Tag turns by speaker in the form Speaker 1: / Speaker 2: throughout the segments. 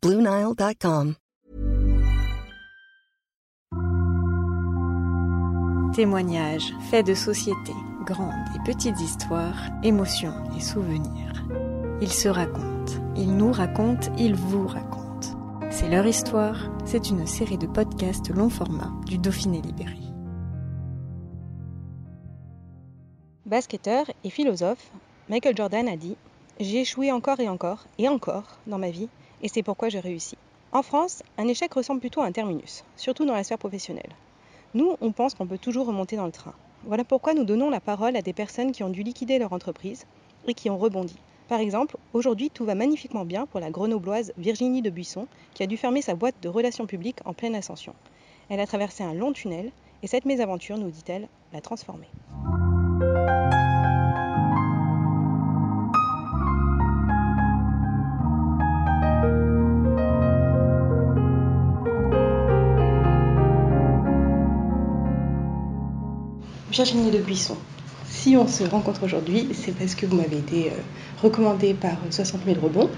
Speaker 1: BlueNile.com.
Speaker 2: Témoignages, faits de société, grandes et petites histoires, émotions et souvenirs. Ils se racontent, ils nous racontent, ils vous racontent. C'est leur histoire, c'est une série de podcasts long format du Dauphiné Libéré.
Speaker 3: Basketteur et philosophe, Michael Jordan a dit J'ai échoué encore et encore et encore dans ma vie, et c'est pourquoi j'ai réussi. En France, un échec ressemble plutôt à un terminus, surtout dans la sphère professionnelle. Nous, on pense qu'on peut toujours remonter dans le train. Voilà pourquoi nous donnons la parole à des personnes qui ont dû liquider leur entreprise et qui ont rebondi. Par exemple, aujourd'hui, tout va magnifiquement bien pour la grenobloise Virginie de Buisson, qui a dû fermer sa boîte de relations publiques en pleine ascension. Elle a traversé un long tunnel, et cette mésaventure, nous dit-elle, l'a transformée. Virginie de Buisson. Si on se rencontre aujourd'hui, c'est parce que vous m'avez été euh, recommandée par 60 000 rebonds.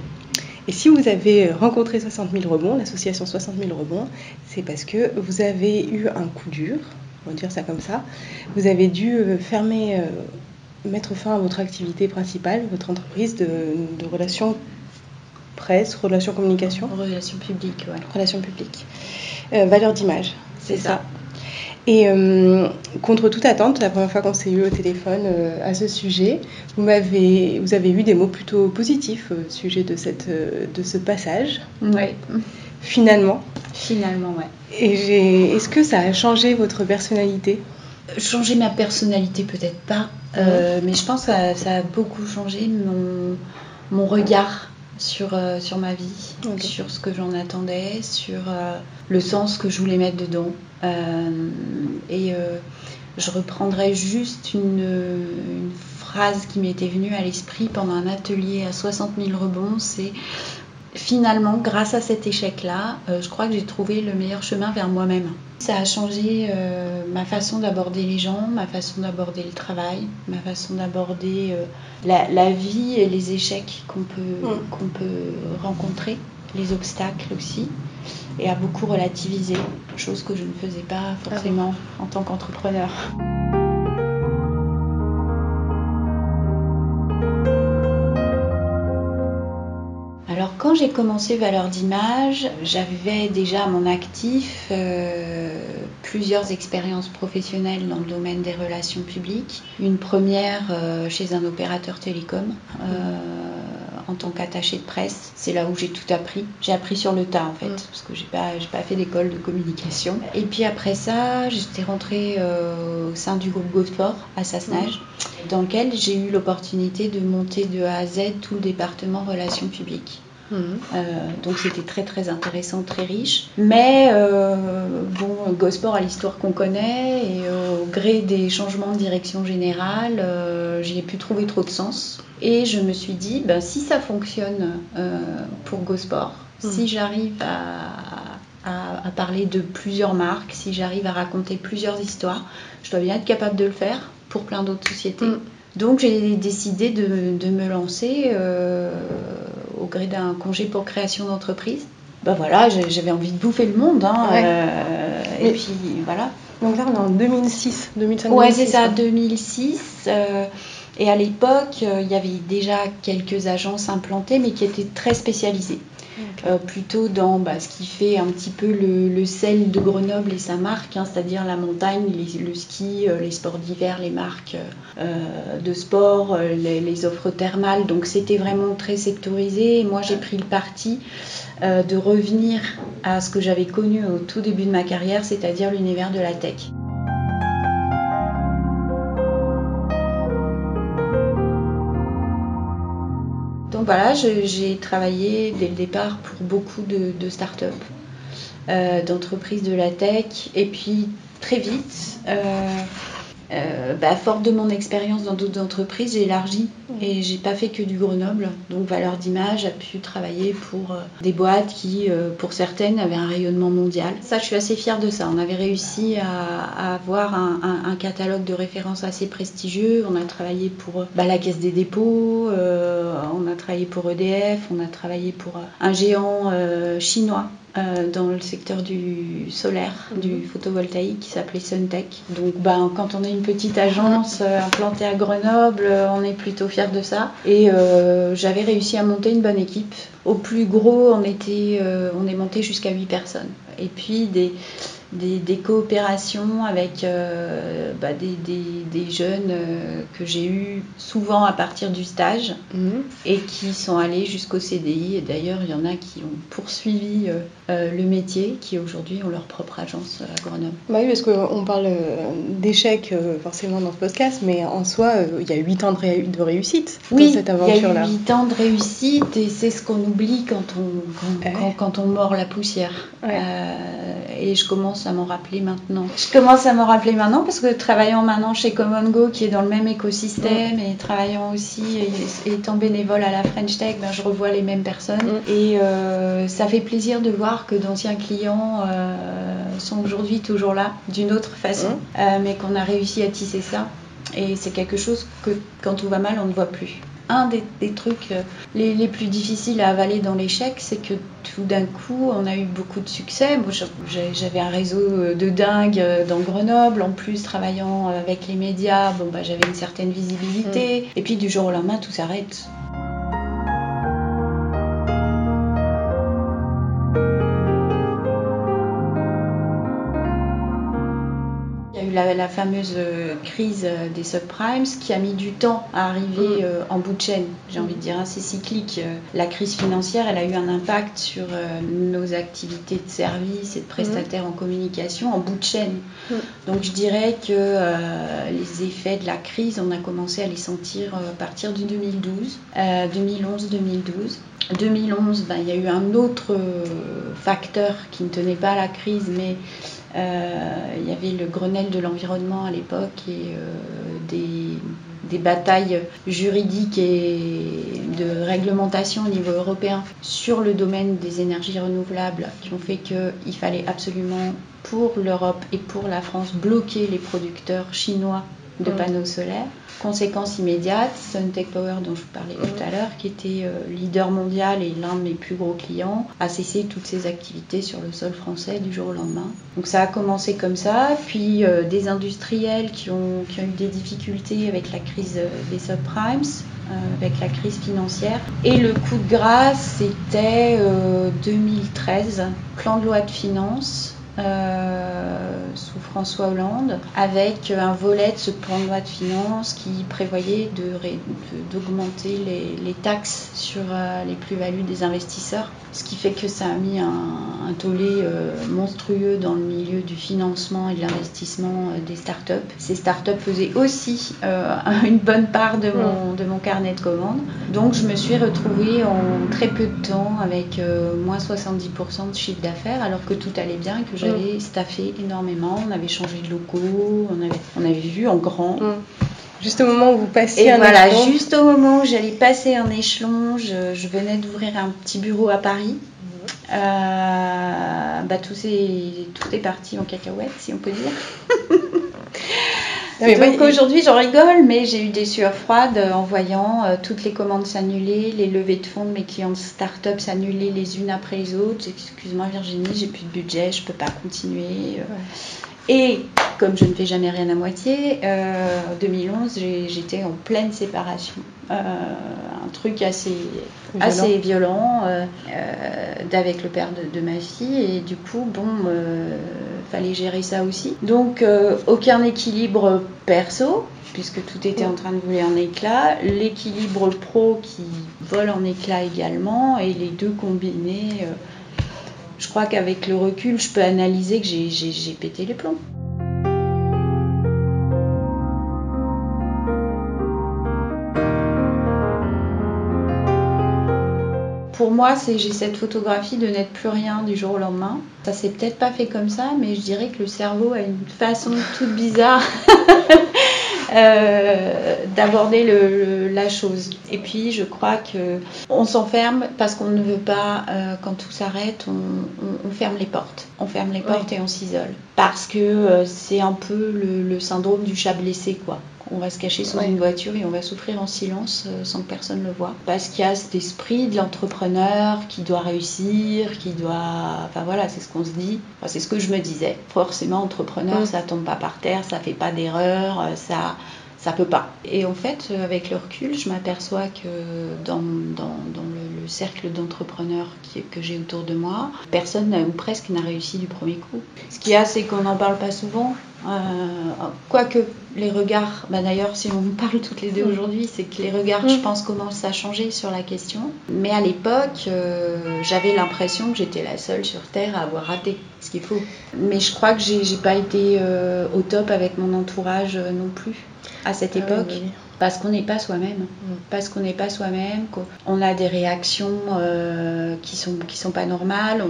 Speaker 3: Et si vous avez rencontré 60 000 rebonds, l'association 60 000 rebonds, c'est parce que vous avez eu un coup dur, on va dire ça comme ça. Vous avez dû euh, fermer, euh, mettre fin à votre activité principale, votre entreprise de, de relations presse, relations communication.
Speaker 4: Relations publiques, ouais.
Speaker 3: Relations publiques. Euh, valeur d'image,
Speaker 4: c'est ça.
Speaker 3: Et euh, contre toute attente, la première fois qu'on s'est eu au téléphone euh, à ce sujet, vous, m'avez, vous avez eu des mots plutôt positifs au sujet de, cette, euh, de ce passage.
Speaker 4: Oui.
Speaker 3: Finalement.
Speaker 4: Finalement, ouais.
Speaker 3: Et j'ai, est-ce que ça a changé votre personnalité?
Speaker 4: Changer ma personnalité, peut-être pas. Euh, mais je pense que ça, ça a beaucoup changé mon, mon regard sur, sur ma vie, sur ce que j'en attendais, sur le sens que je voulais mettre dedans. Euh, et euh, je reprendrai juste une, une phrase qui m'était venue à l'esprit pendant un atelier à 60 000 rebonds, c'est finalement, grâce à cet échec-là, euh, je crois que j'ai trouvé le meilleur chemin vers moi-même. Ça a changé euh, ma façon d'aborder les gens, ma façon d'aborder le travail, ma façon d'aborder euh, la, la vie et les échecs qu'on peut,
Speaker 3: Mm.
Speaker 4: qu'on peut rencontrer, les obstacles aussi, et a beaucoup relativisé, chose que je ne faisais pas forcément en tant qu'entrepreneur. Alors quand j'ai commencé Valeur d'image, j'avais déjà à mon actif euh, plusieurs expériences professionnelles dans le domaine des relations publiques. Une première euh, chez un opérateur télécom euh, en tant qu'attaché de presse. C'est là où j'ai tout appris. J'ai appris sur le tas en fait,
Speaker 3: Mm.
Speaker 4: parce que j'ai pas, j'ai pas fait d'école de communication. Et puis après ça, j'étais rentrée euh, au sein du groupe Gosport à Sassenage, dans lequel j'ai eu l'opportunité de monter de A à Z tout le département relations publiques. Euh, donc c'était très très intéressant, très riche. Mais euh, bon, Gosport a l'histoire qu'on connaît et euh, au gré des changements de direction générale, j'y ai pu trouver trop de sens. Et je me suis dit, ben, si ça fonctionne pour Gosport,
Speaker 3: Mhm.
Speaker 4: si j'arrive à, à- à parler de plusieurs marques, si j'arrive à raconter plusieurs histoires, je dois bien être capable de le faire pour plein d'autres sociétés.
Speaker 3: Mhm.
Speaker 4: Donc j'ai décidé de, de me lancer euh, au gré d'un congé pour création d'entreprise. Ben voilà, j'avais envie de bouffer le monde. hein,
Speaker 3: Ouais.
Speaker 4: euh, et
Speaker 3: Mais-
Speaker 4: puis voilà.
Speaker 3: Donc là, on est en 2006, 2005
Speaker 4: Ouais, c'est
Speaker 3: 2006,
Speaker 4: ça,
Speaker 3: quoi.
Speaker 4: 2006. euh, et à l'époque, euh, il y avait déjà quelques agences implantées, mais qui étaient très spécialisées. Euh, plutôt dans bah, ce qui fait un petit peu le, sel de Grenoble et sa marque, hein, c'est-à-dire la montagne, le ski, euh, les sports d'hiver, les marques euh, de sport, les, offres thermales. Donc c'était vraiment très sectorisé. Et moi j'ai pris le parti de revenir à ce que j'avais connu au tout début de ma carrière, c'est-à-dire l'univers de la tech. Donc voilà, j'ai travaillé dès le départ pour beaucoup de, de startups. d'entreprises de la tech. Et puis très vite, euh, bah, forte de mon expérience dans d'autres entreprises, j'ai élargi et j'ai pas fait que du Grenoble. Donc Valeur d'image a pu travailler pour euh, des boîtes qui, euh, pour certaines, avaient un rayonnement mondial. Ça, je suis assez fière de ça. On avait réussi à, avoir un, catalogue de références assez prestigieux. On a travaillé pour bah, la Caisse des dépôts, on a travaillé pour EDF, on a travaillé pour un géant chinois euh, dans le secteur du solaire, du mhm. photovoltaïque qui s'appelait Suntech. Donc ben, quand on est une petite agence euh, implantée à Grenoble, euh, on est plutôt fier de ça. Et j'avais réussi à monter une bonne équipe. Au plus gros, on, était, on est monté jusqu'à 8 personnes. Et puis des, des, coopérations avec euh, bah, des, jeunes euh, que j'ai eus souvent à partir du stage mhm. et qui sont allés jusqu'au CDI. Et d'ailleurs, il y en a qui ont poursuivi euh, le métier, qui aujourd'hui ont leur propre agence à Grenoble.
Speaker 3: Bah oui, parce qu'on parle d'échecs forcément dans ce podcast, mais en soi, il y a 8 ans de, réussite
Speaker 4: oui, dans cette aventure-là. Il y a 8 ans de réussite et c'est ce qu'on oublie quand on, quand, on mord la poussière. et je commence à m'en rappeler maintenant. Je commence à m'en rappeler maintenant parce que travaillant maintenant chez Common Go, qui est dans le même écosystème, et travaillant aussi, et, étant bénévole à la French Tech, ben, je revois les mêmes personnes. Mm. Et euh, ça fait plaisir de voir que d'anciens clients euh, sont aujourd'hui toujours là, d'une autre façon, mm. euh, mais qu'on a réussi à tisser ça. Et c'est quelque chose que quand tout va mal, on ne voit plus un des, trucs euh, les, plus difficiles à avaler dans l'échec, c'est que tout d'un coup, on a eu beaucoup de succès. j'avais un réseau euh, de dingue euh, dans Grenoble. En plus, travaillant avec les médias, bon, bah, j'avais une certaine visibilité. Mm. Et puis, du jour au lendemain, tout s'arrête. La, fameuse euh, crise euh, des subprimes qui a mis du temps à arriver mm. euh, en bout de chaîne. J'ai envie de dire, assez cyclique. La crise financière, elle a eu un impact sur nos activités de service et de prestataires en communication en bout de chaîne. Mm. Donc je dirais que les effets de la crise, on a commencé à les sentir à partir du 2012, 2011-2012. 2011, ben, il y a eu un autre facteur qui ne tenait pas à la crise, mais il y avait le Grenelle de l'environnement à l'époque et euh, des, batailles juridiques et de réglementation au niveau européen sur le domaine des énergies renouvelables qui ont fait qu'il fallait absolument pour l'Europe et pour la France bloquer les producteurs chinois de mm. panneaux solaires. Conséquence immédiate, Suntech Power dont je vous parlais tout mm. à l'heure, qui était euh, leader mondial et l'un de mes plus gros clients, a cessé toutes ses activités sur le sol français du jour au lendemain. Donc ça a commencé comme ça, puis euh, des industriels qui ont, qui ont, eu des difficultés avec la crise euh, des subprimes, avec la crise financière. Et le coup de grâce, c'était 2013, plan de loi de finances sous François Hollande, avec un volet de ce plan de loi de finances qui prévoyait d'augmenter de, les, les, taxes sur euh, les plus-values des investisseurs, ce qui fait que ça a mis un, un tollé euh, monstrueux dans le milieu du financement et de l'investissement des startups. Ces startups faisaient aussi une bonne part de mon, de mon carnet de commandes, donc je me suis retrouvée en très peu de temps avec moins 70% de chiffre d'affaires alors que tout allait bien, que j'avais mm. staffé énormément, on avait changé de locaux, on avait, on avait vu en grand. Mm.
Speaker 3: Juste au moment où vous passiez
Speaker 4: Et voilà, juste au moment où j'allais passer un échelon, je, venais d'ouvrir un petit bureau à Paris. Mm. Euh, bah, tout, est, tout est parti en cacahuète, si on peut dire. Donc aujourd'hui, j'en rigole, mais j'ai eu des sueurs froides en voyant euh, toutes les commandes s'annuler, les levées de fonds de mes clients de start-up s'annuler les unes après les autres. Excuse-moi Virginie, j'ai plus de budget, je peux pas continuer. Euh. Et comme je ne fais jamais rien à moitié, euh, en 2011, j'étais en pleine séparation. Euh, un truc assez violent, assez violent euh, avec le père de, ma fille. Et du coup, bon, fallait gérer ça aussi. Donc, aucun équilibre perso, puisque tout était en train de voler en éclat. L'équilibre pro qui vole en éclat également. Et les deux combinés je crois qu'avec le recul, je peux analyser que j'ai pété les plombs. pour moi, j'ai cette photographie de n'être plus rien du jour au lendemain. Ça s'est peut-être pas fait comme ça, mais je dirais que le cerveau a une façon toute bizarre euh, d'aborder la chose. Et puis, je crois que on s'enferme parce qu'on ne veut pas, euh, quand tout s'arrête, on, ferme les portes. On ferme les portes et on s'isole. Parce que euh, c'est un peu le, le syndrome du chat blessé, quoi on va se cacher sous une voiture et on va souffrir en silence euh, sans que personne le voit. Parce qu'il y a cet esprit de l'entrepreneur qui doit réussir, qui doit... Enfin voilà, c'est ce qu'on se dit. c'est ce que je me disais. Forcément, entrepreneur, ça tombe pas par terre, ça fait pas d'erreur, euh, ça ça peut pas. Et en fait, euh, avec le recul, je m'aperçois que dans, dans, le, cercle d'entrepreneurs que j'ai autour de moi, personne ou presque n'a réussi du premier coup. Ce qu'il y a, c'est qu'on n'en parle pas souvent. Euh, quoique les regards, bah d'ailleurs si on parle toutes les deux mm. aujourd'hui, c'est que les regards, je mm. pense, commencent à changer sur la question. Mais à l'époque, euh, j'avais l'impression que j'étais la seule sur Terre à avoir raté ce qu'il faut. Mais je crois que j'ai pas été au top avec mon entourage non plus à cette ah époque. Parce qu'on n'est pas soi-même. Mm. Parce qu'on n'est pas soi-même, qu'on a des réactions euh, qui sont, qui sont pas normales,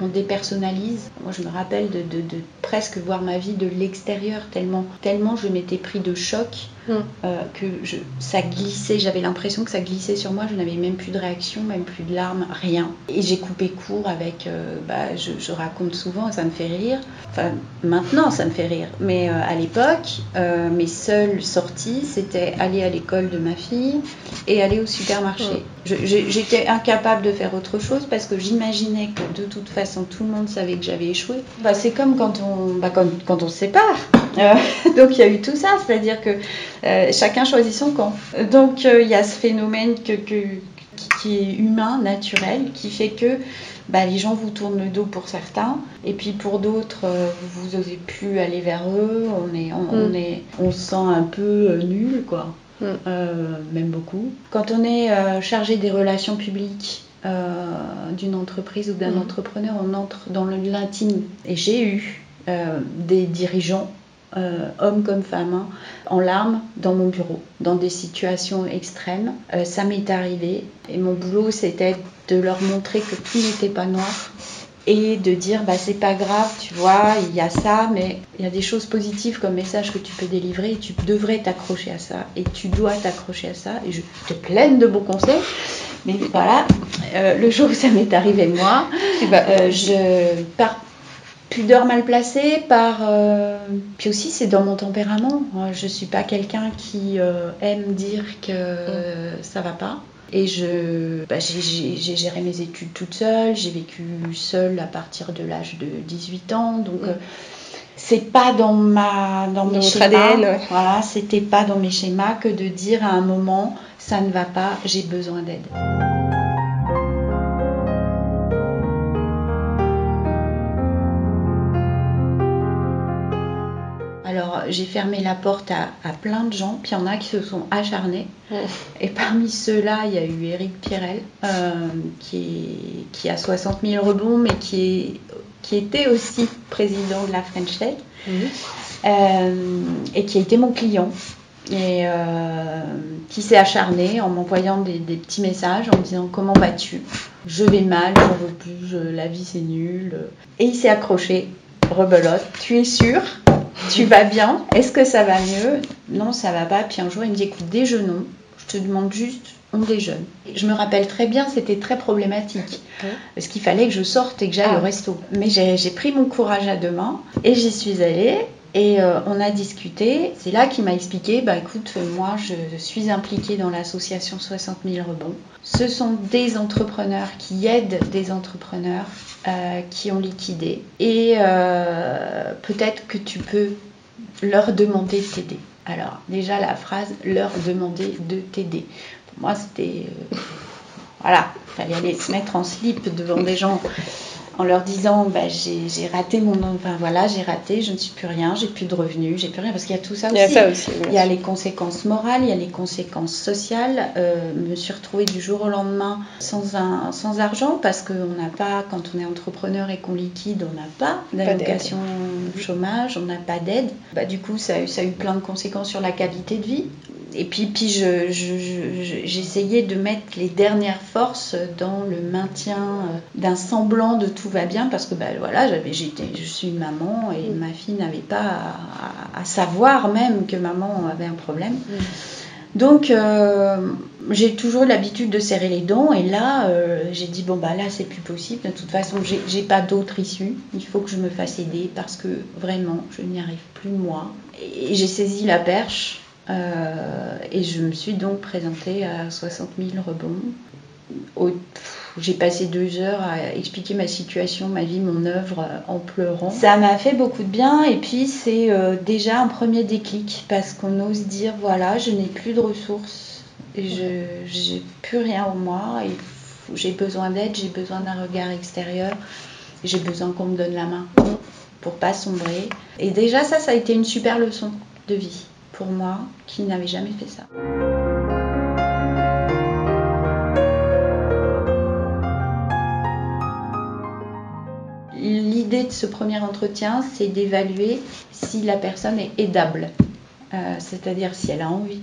Speaker 4: on, dépersonnalise. Moi, je me rappelle de, de, de presque voir ma vie de l'extérieur, tellement, tellement je m'étais pris de choc Mm. Euh, que je, ça glissait, j'avais l'impression que ça glissait sur moi, je n'avais même plus de réaction, même plus de larmes, rien. Et j'ai coupé court avec, euh, bah, je, raconte souvent, ça me fait rire, enfin maintenant ça me fait rire, mais euh, à l'époque, mes seules sorties, c'était aller à l'école de ma fille et aller au supermarché. Mm. J'étais incapable de faire autre chose parce que j'imaginais que de toute façon tout le monde savait que j'avais échoué. Bah, c'est comme quand on, bah, quand, quand on se sépare. donc il y a eu tout ça, c'est-à-dire que chacun choisit son camp. Donc euh, il y a ce phénomène que, qui est humain, naturel, qui fait que bah, les gens vous tournent le dos pour certains, et puis pour d'autres, euh, vous n'osez plus aller vers eux, on, est, on, mm. est, on se sent un peu nul, quoi. Mm. même beaucoup. Quand on est chargé des relations publiques, d'une entreprise ou d'un mm. entrepreneur, on entre dans l'intime. Et j'ai eu des dirigeants euh, hommes comme femmes, hein, en larmes dans mon bureau, dans des situations extrêmes. Euh, ça m'est arrivé et mon boulot c'était de leur montrer que tout n'était pas noir et de dire bah c'est pas grave, tu vois, il y a ça, mais il y a des choses positives comme message que tu peux délivrer et tu devrais t'accrocher à ça et tu dois t'accrocher à ça. Et je te pleine de bons conseils. Mais voilà, euh, le jour où ça m'est arrivé moi, je pars pudeur mal placée, par. Euh, puis aussi, c'est dans mon tempérament. Je suis pas quelqu'un qui euh, aime dire que mm. ça va pas. Et je, bah, j'ai géré mes études toute seule, j'ai vécu seule à partir de l'âge de 18 ans, donc mm. euh, c'est pas dans ma dans, mes schémas. Voilà, c'était pas dans mes schémas que de dire à un moment ça ne va pas, j'ai besoin d'aide. J'ai fermé la porte à, plein de gens, puis il y en a qui se sont acharnés. Et parmi ceux-là, il y a eu Eric Pirel, euh, qui, qui, a 60 000 rebonds, mais qui, est, qui était aussi président de la French Tech, euh, et qui a été mon client. Et euh, qui s'est acharné en m'envoyant des, petits messages en me disant comment vas-tu? Je vais mal, j'en veux plus, la vie c'est nul. Et il s'est accroché, rebelote, tu es sûr? Tu vas bien? Est-ce que ça va mieux? Non, ça va pas. Puis un jour, il me dit écoute, déjeunons. Je te demande juste, on déjeune. Je me rappelle très bien, c'était très problématique. Parce qu'il fallait que je sorte et que j'aille au ah. resto. Mais j'ai pris mon courage à deux mains et j'y suis allée. Et euh, on a discuté. C'est là qu'il m'a expliqué bah écoute, moi je suis impliquée dans l'association 60 000 rebonds. Ce sont des entrepreneurs qui aident des entrepreneurs euh, qui ont liquidé. Et euh, peut-être que tu peux leur demander de t'aider. Alors, déjà la phrase leur demander de t'aider. Pour moi, c'était. voilà, il fallait aller se mettre en slip devant des gens en leur disant bah, j'ai raté mon enfin voilà j'ai raté je ne suis plus rien j'ai plus de revenus j'ai plus rien. Parce qu'il y a tout ça aussi il y a, aussi, il y a les conséquences morales il y a les conséquences sociales. Euh, me suis retrouvée du jour au lendemain sans un sans argent parce qu'on n'a pas quand on est entrepreneur et qu'on liquide on n'a pas d'allocation chômage on n'a pas d'aide. Bah, du coup ça a, eu, ça a eu plein de conséquences sur la qualité de vie et puis, puis je, je- je- j'essayais de mettre les dernières forces dans le maintien euh, d'un semblant de tout va bien parce que bah, voilà, j'avais, j'étais, je suis une maman et ma fille n'avait pas à, savoir même que maman avait un problème. Donc euh, j'ai toujours l'habitude de serrer les dents et là euh, j'ai dit bon bah là c'est plus possible. De toute façon j'ai, pas d'autre issue il faut que je me fasse aider parce que vraiment je n'y arrive plus moi. Et j'ai saisi la perche et je me suis donc présentée à 60 000 rebonds j'ai passé deux heures à expliquer ma situation, ma vie, mon œuvre euh, en pleurant. Ça m'a fait beaucoup de bien et puis c'est euh, déjà un premier déclic parce qu'on ose dire voilà, je n'ai plus de ressources, et je j'ai plus rien en moi et j'ai besoin d'aide, j'ai besoin d'un regard extérieur, j'ai besoin qu'on me donne la main pour pas sombrer. Et déjà ça, ça a été une super leçon de vie pour moi qui n'avais jamais fait ça. L'idée de ce premier entretien, c'est d'évaluer si la personne est aidable, Euh, c'est-à-dire si elle a envie.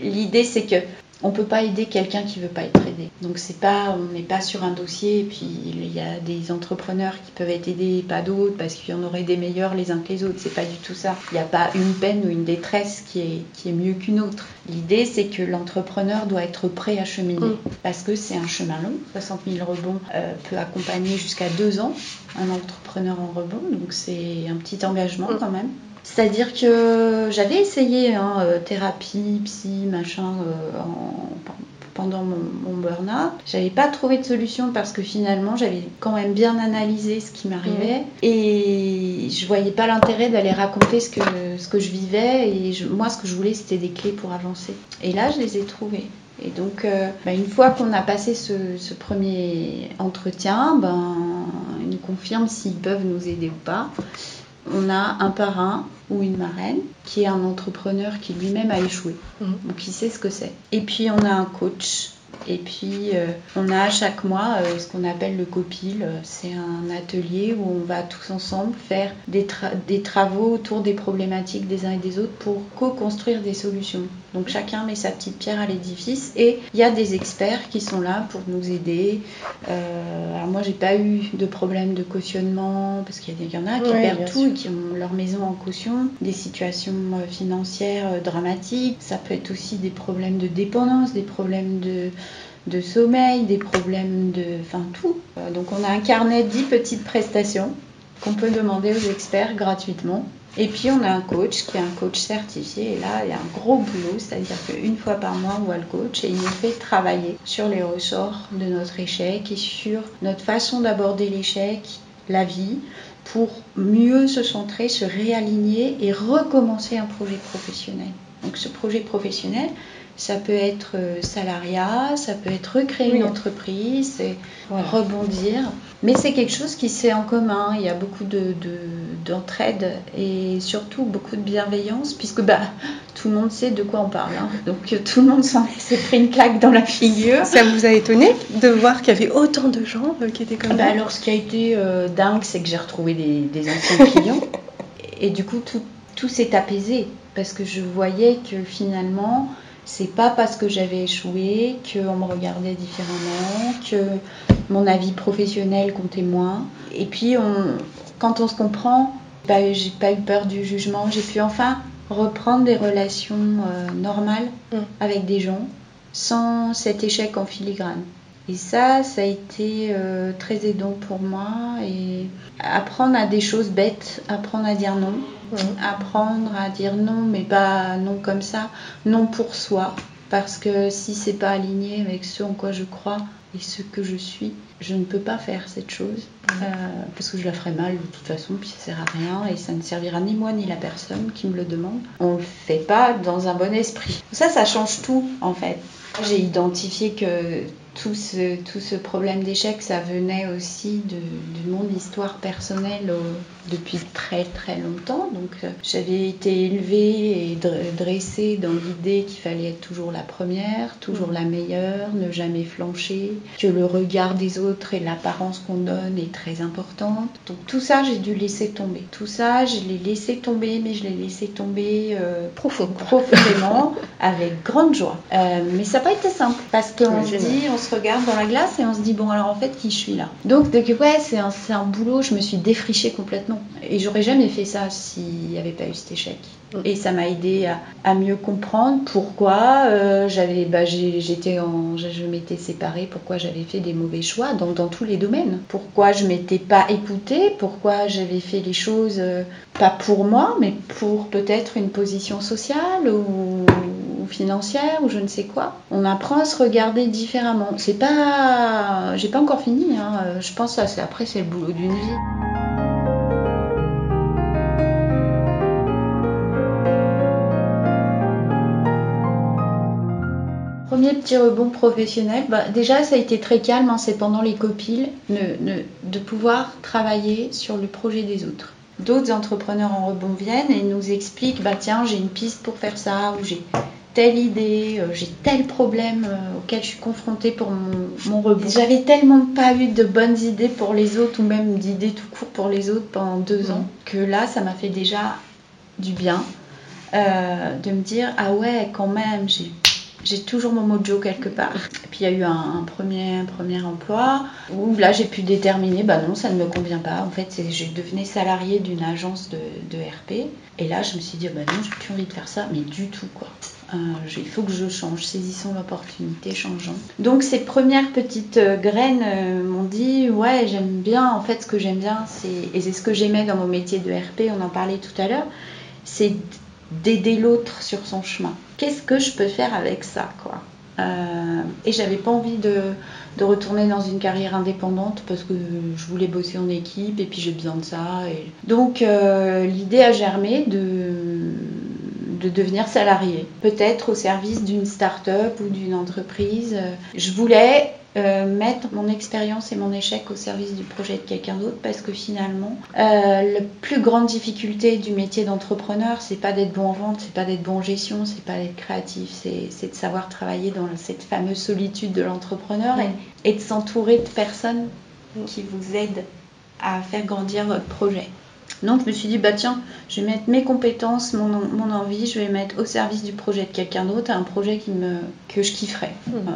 Speaker 4: L'idée, c'est que on peut pas aider quelqu'un qui veut pas être aidé. Donc c'est pas, on n'est pas sur un dossier et puis il y a des entrepreneurs qui peuvent être aidés et pas d'autres parce qu'il y en aurait des meilleurs les uns que les autres. C'est pas du tout ça. Il n'y a pas une peine ou une détresse qui est, qui est mieux qu'une autre. L'idée c'est que l'entrepreneur doit être prêt à cheminer
Speaker 3: Mm.
Speaker 4: parce que c'est un chemin long. 60 000 rebonds euh, peut accompagner jusqu'à deux ans un entrepreneur en rebond. Donc c'est un petit engagement
Speaker 3: Mm.
Speaker 4: quand même. C'est-à-dire que j'avais essayé hein, euh, thérapie, psy, machin, euh, en- pendant mon, mon burn-out. J'avais pas trouvé de solution parce que finalement j'avais quand même bien analysé ce qui m'arrivait et je voyais pas l'intérêt d'aller raconter ce que, ce que je vivais et je- moi ce que je voulais c'était des clés pour avancer. Et là je les ai trouvées. Et donc, euh, bah, une fois qu'on a passé ce, ce premier entretien, ben, ils nous confirment s'ils peuvent nous aider ou pas. On a un parrain ou une marraine qui est un entrepreneur qui lui-même a échoué.
Speaker 3: Mhm.
Speaker 4: Donc il sait ce que c'est. Et puis on a un coach. Et puis euh, on a chaque mois euh, ce qu'on appelle le copil. C'est un atelier où on va tous ensemble faire des, tra- des travaux autour des problématiques des uns et des autres pour co-construire des solutions. Donc chacun met sa petite pierre à l'édifice et il y a des experts qui sont là pour nous aider. Euh, alors moi j'ai pas eu de problème de cautionnement parce qu'il y, en a qui perdent tout
Speaker 3: sûr.
Speaker 4: et qui ont leur maison en caution, des situations euh, financières euh, dramatiques. Ça peut être aussi des problèmes de dépendance, des problèmes de, de sommeil, des problèmes de... Enfin tout. Euh, donc on a un carnet de 10 petites prestations qu'on peut demander aux experts gratuitement. Et puis on a un coach qui est un coach certifié. Et là, il y a un gros boulot, c'est-à-dire qu'une fois par mois, on voit le coach et il nous fait travailler sur les ressorts de notre échec et sur notre façon d'aborder l'échec, la vie, pour mieux se centrer, se réaligner et recommencer un projet professionnel. Donc ce projet professionnel, ça peut être euh, salariat, ça peut être recréer
Speaker 3: Oui.
Speaker 4: une entreprise,
Speaker 3: Voilà.
Speaker 4: rebondir. Mais c'est quelque chose qui se fait en commun. Il y a beaucoup de, de- d'entraide et surtout beaucoup de bienveillance, puisque bah, tout le monde sait de quoi on parle. hein. Donc euh, tout le monde s'en s'est pris une claque dans la figure.
Speaker 3: Ça vous a étonné de voir qu'il y avait autant de gens euh, qui étaient comme
Speaker 4: Bah
Speaker 3: ça
Speaker 4: alors, ce qui a été euh, dingue, c'est que j'ai retrouvé des, des anciens clients. Et du coup, tout, tout s'est apaisé. Parce que je voyais que finalement, c'est pas parce que j'avais échoué qu'on me regardait différemment, que mon avis professionnel comptait moins. Et puis, on, quand on se comprend, bah, j'ai pas eu peur du jugement. J'ai pu enfin reprendre des relations euh, normales
Speaker 3: Mm.
Speaker 4: avec des gens sans cet échec en filigrane. Et ça, ça a été euh, très aidant pour moi. Et apprendre à des choses bêtes, apprendre à dire non, apprendre à dire non, mais pas non comme ça, non pour soi. Parce que si c'est pas aligné avec ce en quoi je crois et ce que je suis, je ne peux pas faire cette chose. Euh, parce que je la ferai mal de toute façon, puis ça sert à rien et ça ne servira ni moi ni la personne qui me le demande. On le fait pas dans un bon esprit. Ça, ça change tout en fait. J'ai identifié que tout ce, tout ce problème d'échec, ça venait aussi de, de mon histoire personnelle depuis très très longtemps. Donc euh, j'avais été élevée et dressée dans l'idée qu'il fallait être toujours la première, toujours la meilleure, ne jamais flancher, que le regard des autres et l'apparence qu'on donne est très importante. Donc tout ça, j'ai dû laisser tomber. Tout ça, je l'ai laissé tomber, mais je l'ai laissé tomber euh, profondément, avec grande joie. Euh, mais ça n'a pas été simple parce qu'on se dit, on se regarde dans la glace et on se dit bon alors en fait qui je suis là? Donc ouais, c'est un, un boulot. Je me suis défrichée complètement et j'aurais jamais fait ça s'il n'y avait pas eu cet échec. Mm. Et ça m'a aidé à, mieux comprendre pourquoi euh, j'avais, bah, j'étais en, je, m'étais séparée, pourquoi j'avais fait des mauvais choix dans, dans tous les domaines. Pourquoi je m'étais pas écoutée, pourquoi j'avais fait les choses euh, pas pour moi, mais pour peut-être une position sociale ou, financière ou je ne sais quoi. On apprend à se regarder différemment. C'est pas, j'ai pas encore fini. Hein. Je pense que ça, après c'est le boulot d'une vie. Premier petit rebond professionnel, bah, déjà ça a été très calme, hein, c'est pendant les copiles, de pouvoir travailler sur le projet des autres. D'autres entrepreneurs en rebond viennent et nous expliquent, bah tiens j'ai une piste pour faire ça, ou j'ai telle idée, euh, j'ai tel problème euh, auquel je suis confrontée pour mon, rebond. J'avais tellement pas eu de bonnes idées pour les autres, ou même d'idées tout court pour les autres pendant deux ans, que là ça m'a fait déjà du bien. Euh, de me dire ah ouais quand même j'ai j'ai toujours mon mojo quelque part. Et puis il y a eu un, premier, premier emploi où là j'ai pu déterminer, bah non, ça ne me convient pas. En fait, je devenais salarié d'une agence de, RP. Et là, je me suis dit, bah non, j'ai plus envie de faire ça, mais du tout quoi. Euh, il faut que je change, saisissons l'opportunité, changeons. Donc ces premières petites euh, graines euh, m'ont dit, ouais, j'aime bien, en fait ce que j'aime bien, c'est, et c'est ce que j'aimais dans mon métier de RP, on en parlait tout à l'heure, c'est d'aider l'autre sur son chemin. Qu'est-ce que je peux faire avec ça, quoi? Et j'avais pas envie de, retourner dans une carrière indépendante parce que je voulais bosser en équipe et puis j'ai besoin de ça. Et... Donc l'idée a germé de, de devenir salarié, peut-être au service d'une start-up ou d'une entreprise. Je voulais euh, mettre mon expérience et mon échec au service du projet de quelqu'un d'autre parce que finalement, euh, la plus grande difficulté du métier d'entrepreneur, c'est pas d'être bon en vente, c'est pas d'être bon en gestion, c'est pas d'être créatif, c'est de savoir travailler dans cette fameuse solitude de l'entrepreneur et, de s'entourer de personnes qui vous aident à faire grandir votre projet. Donc je me suis dit, bah tiens, je vais mettre mes compétences, mon, mon envie, je vais mettre au service du projet de quelqu'un d'autre, un projet qui me, que je kifferais. Hmm. Euh,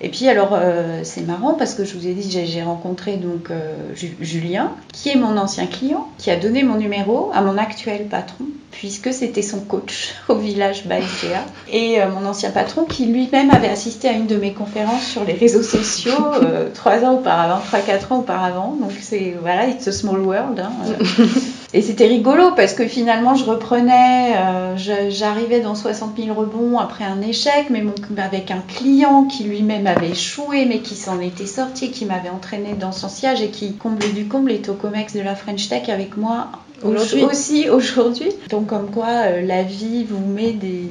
Speaker 4: et puis alors euh, c'est marrant parce que je vous ai dit, j'ai rencontré donc euh, Julien, qui est mon ancien client, qui a donné mon numéro à mon actuel patron, puisque c'était son coach au village Baïséa. Et mon ancien patron qui lui-même avait assisté à une de mes conférences sur les réseaux sociaux trois ans auparavant, trois, quatre ans auparavant. Donc c'est, voilà, it's a small world. Hein, Et c'était rigolo parce que finalement, je reprenais, euh, j'arrivais dans 60 000 rebonds après un échec, mais avec un client qui lui-même avait échoué, mais qui s'en était sorti, qui m'avait entraîné dans son siège et qui, comble du comble, est au COMEX de la French Tech avec moi Aujourd'hui. Aussi aujourd'hui. Donc comme quoi euh, la vie vous met des,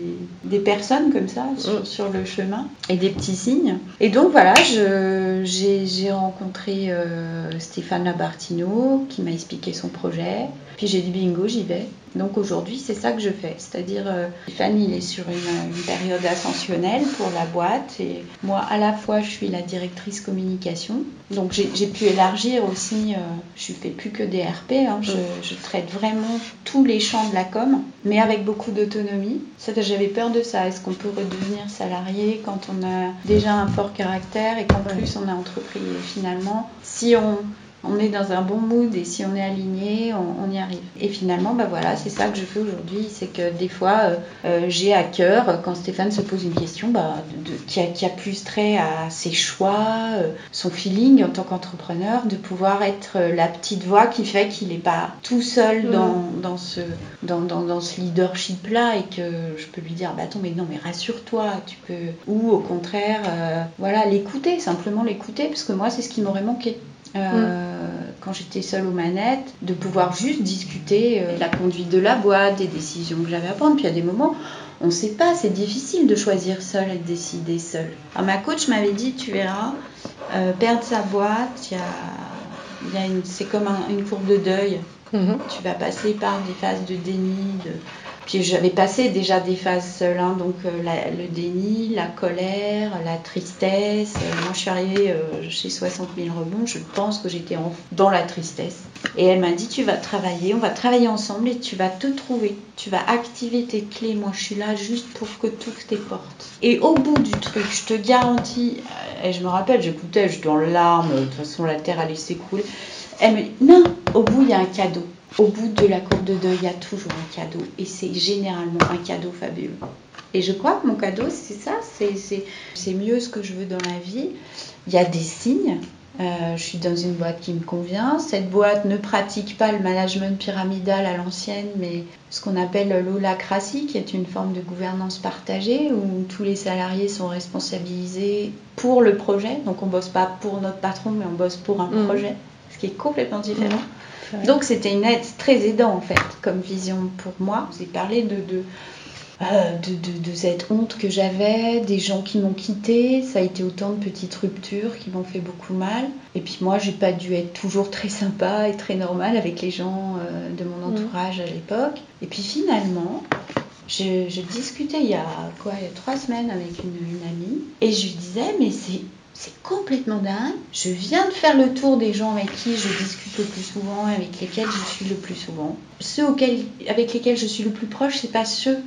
Speaker 4: des personnes comme ça sur, mm. sur, le chemin et des petits signes. Et donc voilà, j'ai rencontré euh, Stéphane Labartino qui m'a expliqué son projet. Puis j'ai dit bingo, j'y vais. Donc aujourd'hui, c'est ça que je fais. C'est-à-dire, euh, Stéphane, il est sur une, période ascensionnelle pour la boîte. Et moi, à la fois, je suis la directrice communication. Donc j'ai pu élargir aussi. Euh, je ne fais plus que des RP. Hein. je, je, traite vraiment tous les champs de la com, mais avec beaucoup d'autonomie. J'avais peur de ça. Est-ce qu'on peut redevenir salarié quand on a déjà un fort caractère et qu'en plus on a entrepris finalement, si on on est dans un bon mood et si on est aligné, on, y arrive. Et finalement, bah voilà, c'est ça que je fais aujourd'hui. C'est que des fois, euh, euh, j'ai à cœur, quand Stéphane se pose une question bah, qui, a, plus trait à ses choix, euh, son feeling en tant qu'entrepreneur, de pouvoir être la petite voix qui fait qu'il n'est pas tout seul mm. dans, ce, dans, ce leadership-là et que je peux lui dire, bah attends, mais non, mais rassure-toi, tu peux. Ou au contraire, voilà, l'écouter, simplement l'écouter, parce que moi, c'est ce qui m'aurait manqué. Euh, quand j'étais seule aux manettes, de pouvoir juste discuter euh, de la conduite de la boîte, des décisions que j'avais à prendre. Puis il y a des moments, on ne sait pas, c'est difficile de choisir seul et de décider seul. Alors, ma coach m'avait dit, tu verras, euh, perdre sa boîte, c'est comme un- une courbe de deuil.
Speaker 3: Mhm.
Speaker 4: Tu vas passer par des phases de déni, de... Puis j'avais passé déjà des phases seules, hein, donc euh, le déni, la colère, la tristesse. Euh, moi, je suis arrivée euh, chez 60 000 rebonds, je pense que j'étais dans la tristesse. Et elle m'a dit, tu vas travailler, on va travailler ensemble et tu vas te trouver. Tu vas activer tes clés. Moi, je suis là juste pour que ouvres tes portes. Et au bout du truc, je te garantis, et je me rappelle, j'écoutais, j'étais en larmes, de toute façon, la terre allait s'écrouler. Elle me dit, non, au bout, il y a un cadeau. Au bout de la courbe de deuil, il y a toujours un cadeau. Et c'est généralement un cadeau fabuleux. Et je crois que mon cadeau, c'est ça. C'est, mieux ce que je veux dans la vie. Il y a des signes. Euh, je suis dans une boîte qui me convient. Cette boîte ne pratique pas le management pyramidal à l'ancienne, mais ce qu'on appelle l'holacratie, qui est une forme de gouvernance partagée où tous les salariés sont responsabilisés pour le projet. Donc on bosse pas pour notre patron, mais on bosse pour un
Speaker 3: Mhm.
Speaker 4: projet, ce qui est complètement différent.
Speaker 3: C'est
Speaker 4: Donc c'était une aide très aidant en fait comme vision pour moi. Vous avez parlé de, de, euh, de, de- de cette honte que j'avais, des gens qui m'ont quitté. Ça a été autant de petites ruptures qui m'ont fait beaucoup mal. Et puis moi, j'ai pas dû être toujours très sympa et très normale avec les gens euh, de mon entourage à l'époque. Et puis finalement, je, je discutais il y a quoi, il y a trois semaines avec une, une amie et je lui disais mais c'est c'est complètement dingue. Je viens de faire le tour des gens avec qui je discute le plus souvent, avec lesquels je suis le plus souvent. Ceux avec lesquels je suis le plus proche, c'est pas ceux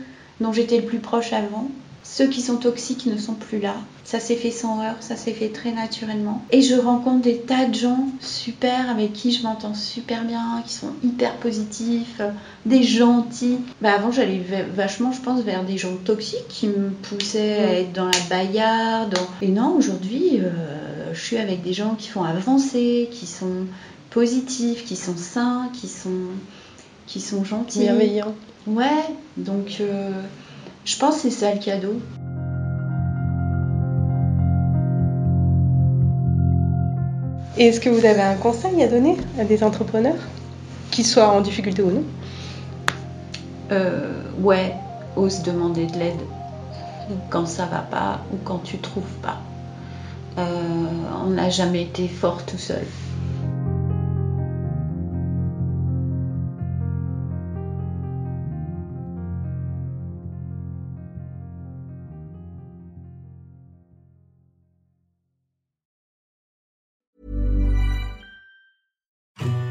Speaker 4: dont j'étais le plus proche avant. Ceux qui sont toxiques ne sont plus là. Ça s'est fait sans heurts, ça s'est fait très naturellement. Et je rencontre des tas de gens super avec qui je m'entends super bien, qui sont hyper positifs, euh, des gentils. Bah avant, j'allais va- vachement, je pense, vers des gens toxiques qui me poussaient à être dans la baillarde. Et non, aujourd'hui, euh, je suis avec des gens qui font avancer, qui sont positifs, qui sont sains, qui sont, qui sont gentils.
Speaker 3: Bienveillant.
Speaker 4: Ouais, donc euh, je pense que c'est ça le cadeau.
Speaker 3: Et est-ce que vous avez un conseil à donner à des entrepreneurs, qu'ils soient en difficulté ou non?
Speaker 4: Euh, ouais, ose demander de l'aide quand ça va pas ou quand tu trouves pas. Euh, on n'a jamais été fort tout seul.